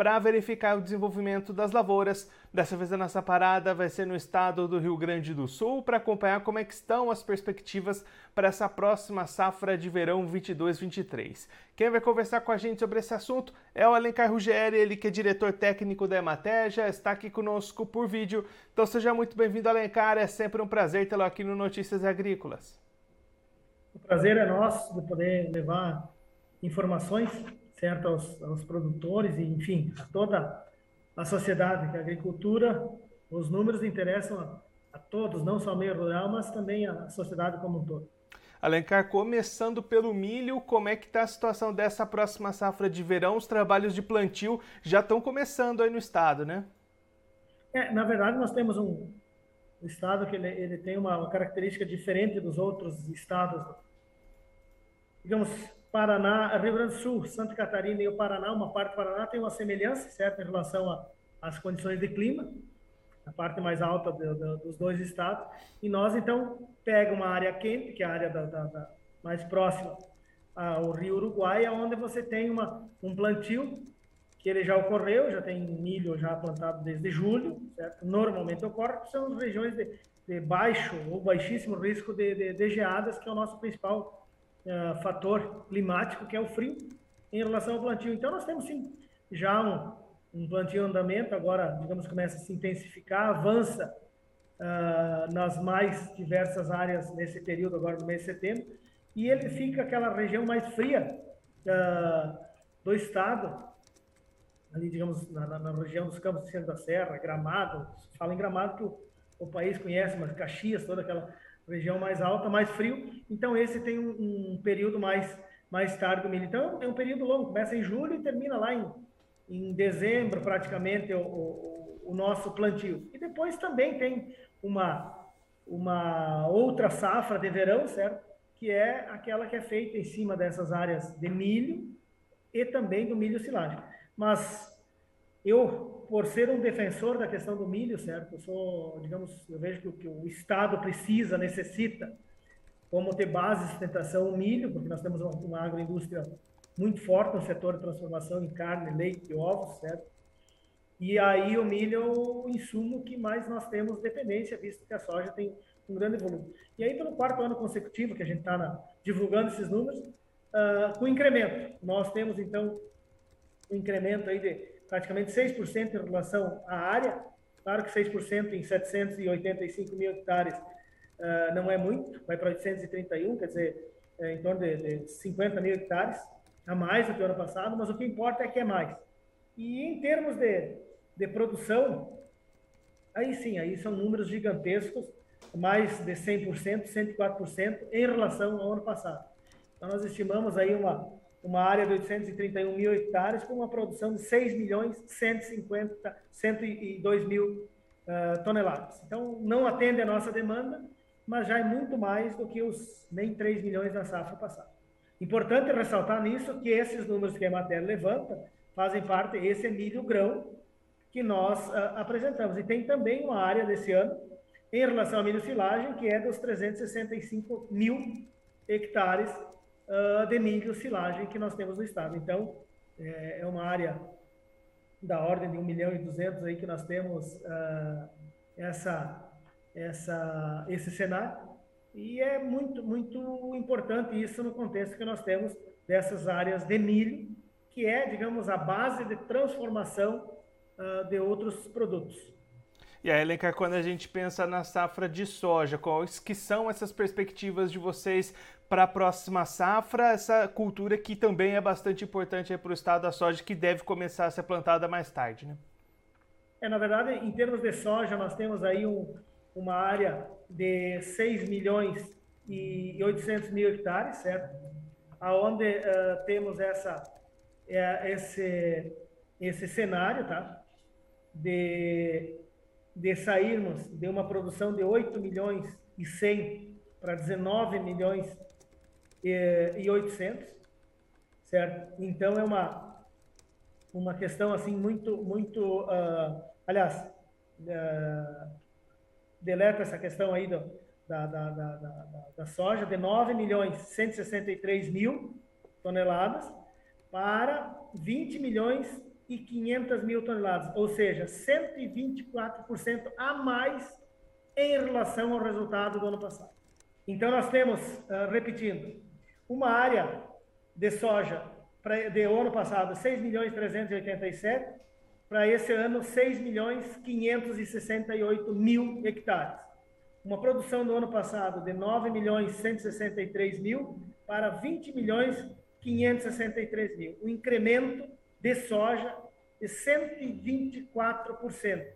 para verificar o desenvolvimento das lavouras. Dessa vez a nossa parada vai ser no estado do Rio Grande do Sul para acompanhar como é estão as perspectivas para essa próxima safra de verão 22-23. Quem vai conversar com a gente sobre esse assunto é o Alencar Ruggeri, ele que é diretor técnico da Emateja, está aqui conosco por vídeo. Então seja muito bem-vindo, Alencar, é sempre um prazer tê-lo aqui no Notícias Agrícolas. O prazer é nosso de poder levar informações certo aos, aos produtores e, enfim, a toda a sociedade, que a agricultura, os números interessam a, a todos, não só ao meio rural, mas também a sociedade como um todo. Alencar, começando pelo milho, como é que está a situação dessa próxima safra de verão? Os trabalhos de plantio já estão começando aí no estado, né? É, na verdade, nós temos um, um estado que ele, ele tem uma, uma, característica diferente dos outros estados. Digamos, Paraná, Rio Grande do Sul, Santa Catarina e o Paraná, uma parte do Paraná tem uma semelhança, certo, em relação às condições de clima, a parte mais alta do, do, dos dois estados. E nós, então, pega uma área quente, que é a área da, da, da mais próxima ao Rio Uruguai, onde você tem uma, um plantio que ele já ocorreu, já tem milho já plantado desde julho, certo? Normalmente ocorre, são regiões de, de baixo ou baixíssimo risco de, de, de geadas, que é o nosso principal uh, fator climático, que é o frio, em relação ao plantio. Então, nós temos sim já um, um plantio em andamento, agora, digamos, começa a se intensificar, avança uh, nas mais diversas áreas nesse período, agora no mês de setembro, e ele fica aquela região mais fria uh, do estado, ali, digamos, na, na, região dos Campos de Centro da Serra, Gramado, fala em Gramado que o, o país conhece, mas Caxias, toda aquela região mais alta, mais frio. Então, esse tem um, um período mais, mais tarde do milho. Então, é um período longo, começa em julho e termina lá em, em dezembro, praticamente, o, o, o nosso plantio. E depois também tem uma, uma outra safra de verão, certo? Que é aquela que é feita em cima dessas áreas de milho e também do milho silagem. Mas eu por ser um defensor da questão do milho, certo? Eu sou, digamos, eu vejo que o que o Estado precisa, necessita, como ter base de sustentação o milho, porque nós temos uma, uma agroindústria muito forte no setor de transformação em carne, leite e ovos, certo? E aí o milho é o insumo que mais nós temos dependência, visto que a soja tem um grande volume. E aí, pelo quarto ano consecutivo que a gente está divulgando esses números, uh, com incremento. Nós temos, então, um incremento aí de praticamente 6% em relação à área. Claro que 6% em 785 mil hectares uh, não é muito, vai para 831, quer dizer, é em torno de, de 50 mil hectares, a mais do que o ano passado, mas o que importa é que é mais. E em termos de, de produção, aí sim, aí são números gigantescos, mais de 100%, 104% em relação ao ano passado. Então, nós estimamos aí uma, uma área de 831 mil hectares com uma produção de 6 milhões 150, 102 mil uh, toneladas. Então, não atende a nossa demanda, mas já é muito mais do que os nem 3 milhões da safra passada. Importante ressaltar nisso que esses números que a matéria levanta fazem parte, esse é milho grão que nós uh, apresentamos. E tem também uma área desse ano, em relação ao milho silagem, que é dos 365 mil hectares uh, de milho silagem que nós temos no estado. Então, é, é, uma área da ordem de 1 milhão e 200 aí que nós temos uh, essa, essa, esse cenário. E é muito, muito importante isso no contexto que nós temos dessas áreas de milho, que é, digamos, a base de transformação uh, de outros produtos. E aí, Elencar, quando a gente pensa na safra de soja, quais que são essas perspectivas de vocês para a próxima safra, essa cultura que também é bastante importante para o estado da soja, que deve começar a ser plantada mais tarde, né? É, na verdade, em termos de soja, nós temos aí um, uma área de 6 milhões e 800 mil hectares, certo? Aonde uh, temos essa, uh, esse, esse cenário, tá? De, de sairmos de uma produção de 8 milhões e 100 para 19 milhões e, e 800, certo? Então é uma uma questão assim muito muito uh, aliás uh, deleta essa questão aí do, da, da, da, da, da soja, de 9 milhões 163 mil toneladas para 20 milhões e 500 mil toneladas, ou seja, 124% a mais em relação ao resultado do ano passado. Então, nós temos, uh, repetindo, uma área de soja pra, de ano passado 6 milhões 387, para esse ano 6 milhões 568 mil hectares. Uma produção no ano passado de 9 milhões 163 mil para 20 milhões 563 mil. Um incremento de soja de 124%.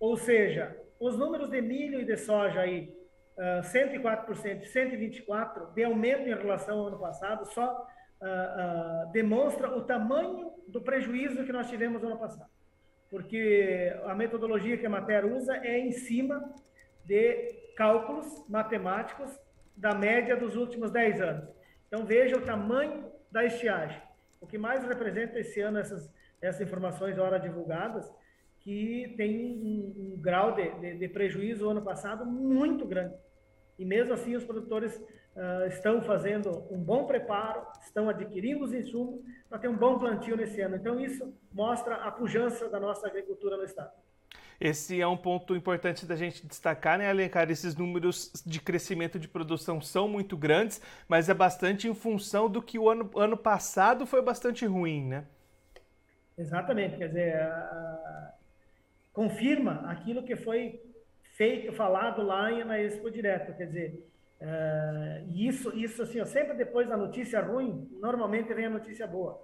Ou seja, os números de milho e de soja aí, uh, 104% e 124% de aumento em relação ao ano passado, só uh, uh, demonstra o tamanho do prejuízo que nós tivemos no ano passado. Porque a metodologia que a Mater usa é em cima de cálculos matemáticos da média dos últimos 10 anos. Então veja o tamanho da estiagem. O que mais representa esse ano essas, essas informações ora divulgadas, que tem um, um grau de, de, de prejuízo ano passado muito grande. E mesmo assim os produtores uh, estão fazendo um bom preparo, estão adquirindo os insumos para ter um bom plantio nesse ano. Então, isso mostra a pujança da nossa agricultura no Estado. Esse é um ponto importante da gente destacar, né, Alencar? Esses números de crescimento de produção são muito grandes, mas é bastante em função do que o ano, ano passado foi bastante ruim, né? Exatamente, quer dizer, confirma aquilo que foi feito, falado lá na Expo Direto, quer dizer, Uh, isso, isso assim, ó, sempre depois da notícia ruim, normalmente vem a notícia boa.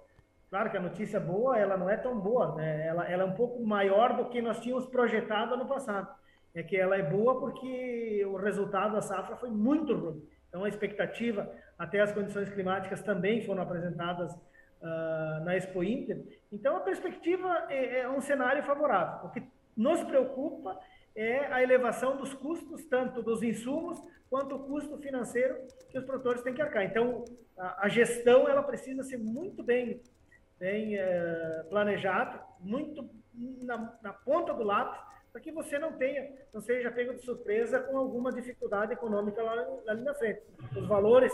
Claro que a notícia boa, ela não é tão boa, né? ela, ela é um pouco maior do que nós tínhamos projetado ano passado. É que ela é boa porque o resultado da safra foi muito ruim. Então, a expectativa, até as condições climáticas também foram apresentadas uh, na Expo Inter. Então, a perspectiva é, é um cenário favorável. O que nos preocupa é a elevação dos custos, tanto dos insumos quanto o custo financeiro que os produtores têm que arcar. Então, a, a gestão ela precisa ser muito bem, bem é, planejada, muito na, na, ponta do lápis, para que você não tenha, não seja pego de surpresa com alguma dificuldade econômica lá, lá na frente. Os valores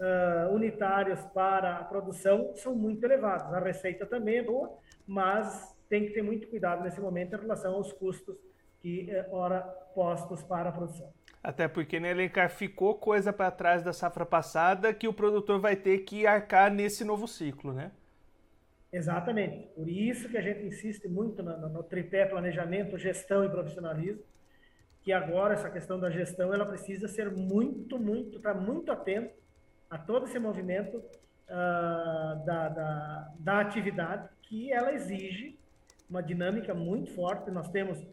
uh, unitários para a produção são muito elevados. A receita também é boa, mas tem que ter muito cuidado nesse momento em relação aos custos que, uh, ora, postos para a produção. Até porque né, Elencar ficou coisa para trás da safra passada que o produtor vai ter que arcar nesse novo ciclo, né? Exatamente. Por isso que a gente insiste muito no, no, no tripé planejamento, gestão e profissionalismo, que agora essa questão da gestão ela precisa ser muito, muito, estar tá muito atento a todo esse movimento uh, da, da, da atividade que ela exige uma dinâmica muito forte. Nós temos uh,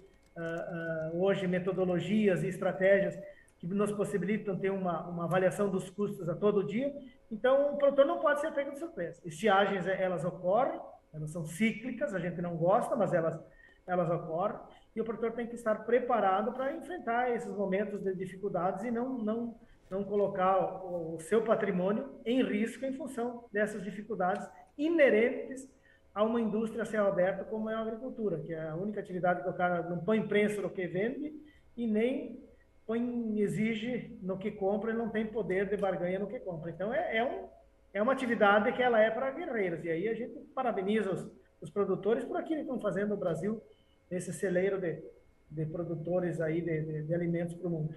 uh, hoje metodologias e estratégias que nos possibilitam ter uma, uma avaliação dos custos a todo dia. Então, o produtor não pode ser pego de surpresa. Estiagens, eh, elas ocorrem, elas são cíclicas, a gente não gosta, mas elas, elas ocorrem. E o produtor tem que estar preparado para enfrentar esses momentos de dificuldades e não, não, não colocar o, o seu patrimônio em risco em função dessas dificuldades inerentes a uma indústria a céu aberto como é a agricultura, que é a única atividade que o cara não põe preço no que vende e nem põe, exige no que compra e não tem poder de barganha no que compra. Então é, é, um, é uma atividade que ela é para guerreiros. E aí a gente parabeniza os, os produtores por aquilo que estão fazendo no Brasil, nesse celeiro de, de produtores aí de, de, de alimentos para o mundo.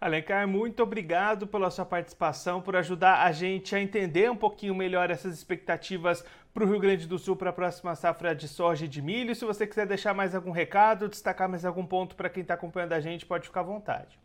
Alencar, muito obrigado pela sua participação, por ajudar a gente a entender um pouquinho melhor essas expectativas para o Rio Grande do Sul para a próxima safra de soja e de milho. Se você quiser deixar mais algum recado, destacar mais algum ponto para quem está acompanhando a gente, pode ficar à vontade.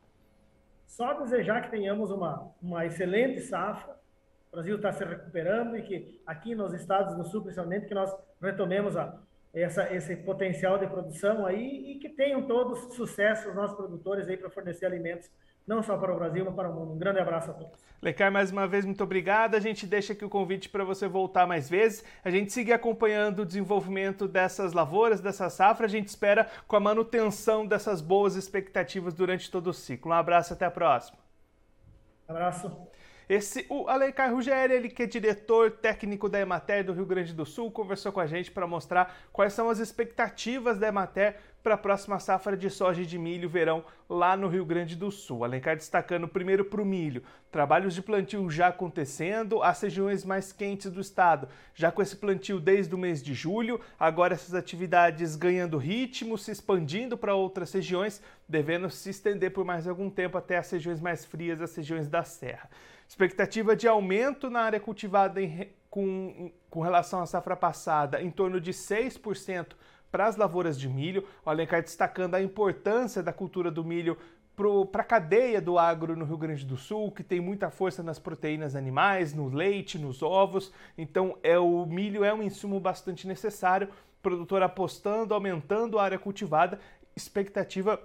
Só desejar que tenhamos uma, uma excelente safra. O Brasil está se recuperando e que aqui nos estados do Sul, principalmente, que nós retomemos a, essa, esse potencial de produção aí e que tenham todos sucesso os nossos produtores aí para fornecer alimentos não só para o Brasil, mas para o mundo. Um grande abraço a todos. Lecar, mais uma vez, muito obrigado. A gente deixa aqui o convite para você voltar mais vezes. A gente seguir acompanhando o desenvolvimento dessas lavouras, dessa safra. A gente espera com a manutenção dessas boas expectativas durante todo o ciclo. Um abraço, até a próxima. Abraço. Esse, o Alencar Ruggeri, ele que é diretor técnico da Emater do Rio Grande do Sul, conversou com a gente para mostrar quais são as expectativas da Emater para a próxima safra de soja e de milho verão lá no Rio Grande do Sul. Alencar destacando primeiro para o milho, trabalhos de plantio já acontecendo, as regiões mais quentes do estado, já com esse plantio desde o mês de julho, agora essas atividades ganhando ritmo, se expandindo para outras regiões, devendo se estender por mais algum tempo até as regiões mais frias, as regiões da Serra. Expectativa de aumento na área cultivada em, com, com relação à safra passada em torno de 6% para as lavouras de milho. O Alencar destacando a importância da cultura do milho para a cadeia do agro no Rio Grande do Sul, que tem muita força nas proteínas animais, no leite, nos ovos. Então, é o milho é um insumo bastante necessário. O produtor apostando, aumentando a área cultivada, expectativa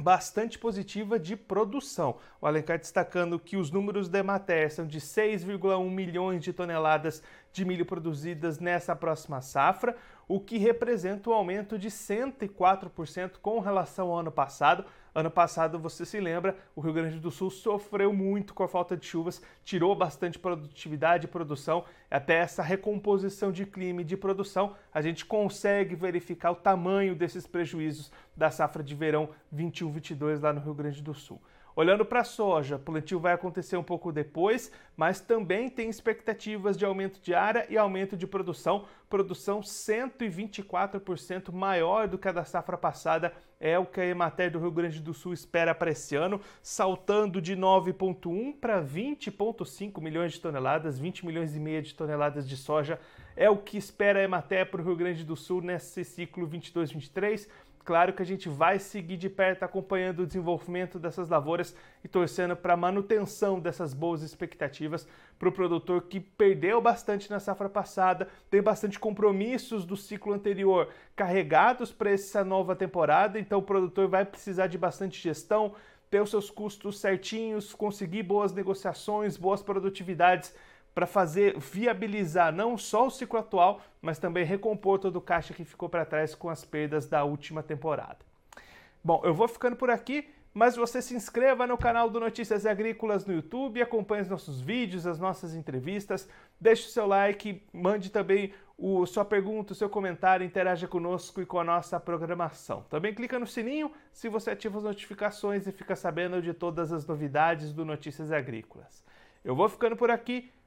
bastante positiva de produção. O Alencar destacando que os números da Emater são de 6,1 milhões de toneladas de milho produzidas nessa próxima safra, o que representa um aumento de 104% com relação ao ano passado. Ano passado, você se lembra, o Rio Grande do Sul sofreu muito com a falta de chuvas, tirou bastante produtividade e produção. Até essa recomposição de clima e de produção, a gente consegue verificar o tamanho desses prejuízos da safra de verão 21-22 lá no Rio Grande do Sul. Olhando para a soja, plantio vai acontecer um pouco depois, mas também tem expectativas de aumento de área e aumento de produção. Produção 124% maior do que a da safra passada é o que a Emater do Rio Grande do Sul espera para esse ano, saltando de 9,1 para 20,5 milhões de toneladas, 20 milhões e meio de toneladas de soja é o que espera a Emater para o Rio Grande do Sul nesse ciclo 22-23. Claro que a gente vai seguir de perto acompanhando o desenvolvimento dessas lavouras e torcendo para a manutenção dessas boas expectativas para o produtor que perdeu bastante na safra passada, tem bastante compromissos do ciclo anterior carregados para essa nova temporada, então o produtor vai precisar de bastante gestão, ter os seus custos certinhos, conseguir boas negociações, boas produtividades para fazer viabilizar não só o ciclo atual, mas também recompor todo o caixa que ficou para trás com as perdas da última temporada. Bom, eu vou ficando por aqui, mas você se inscreva no canal do Notícias Agrícolas no YouTube, acompanhe os nossos vídeos, as nossas entrevistas, deixe o seu like, mande também o, sua pergunta, o seu comentário, interaja conosco e com a nossa programação. Também clica no sininho se você ativa as notificações e fica sabendo de todas as novidades do Notícias Agrícolas. Eu vou ficando por aqui,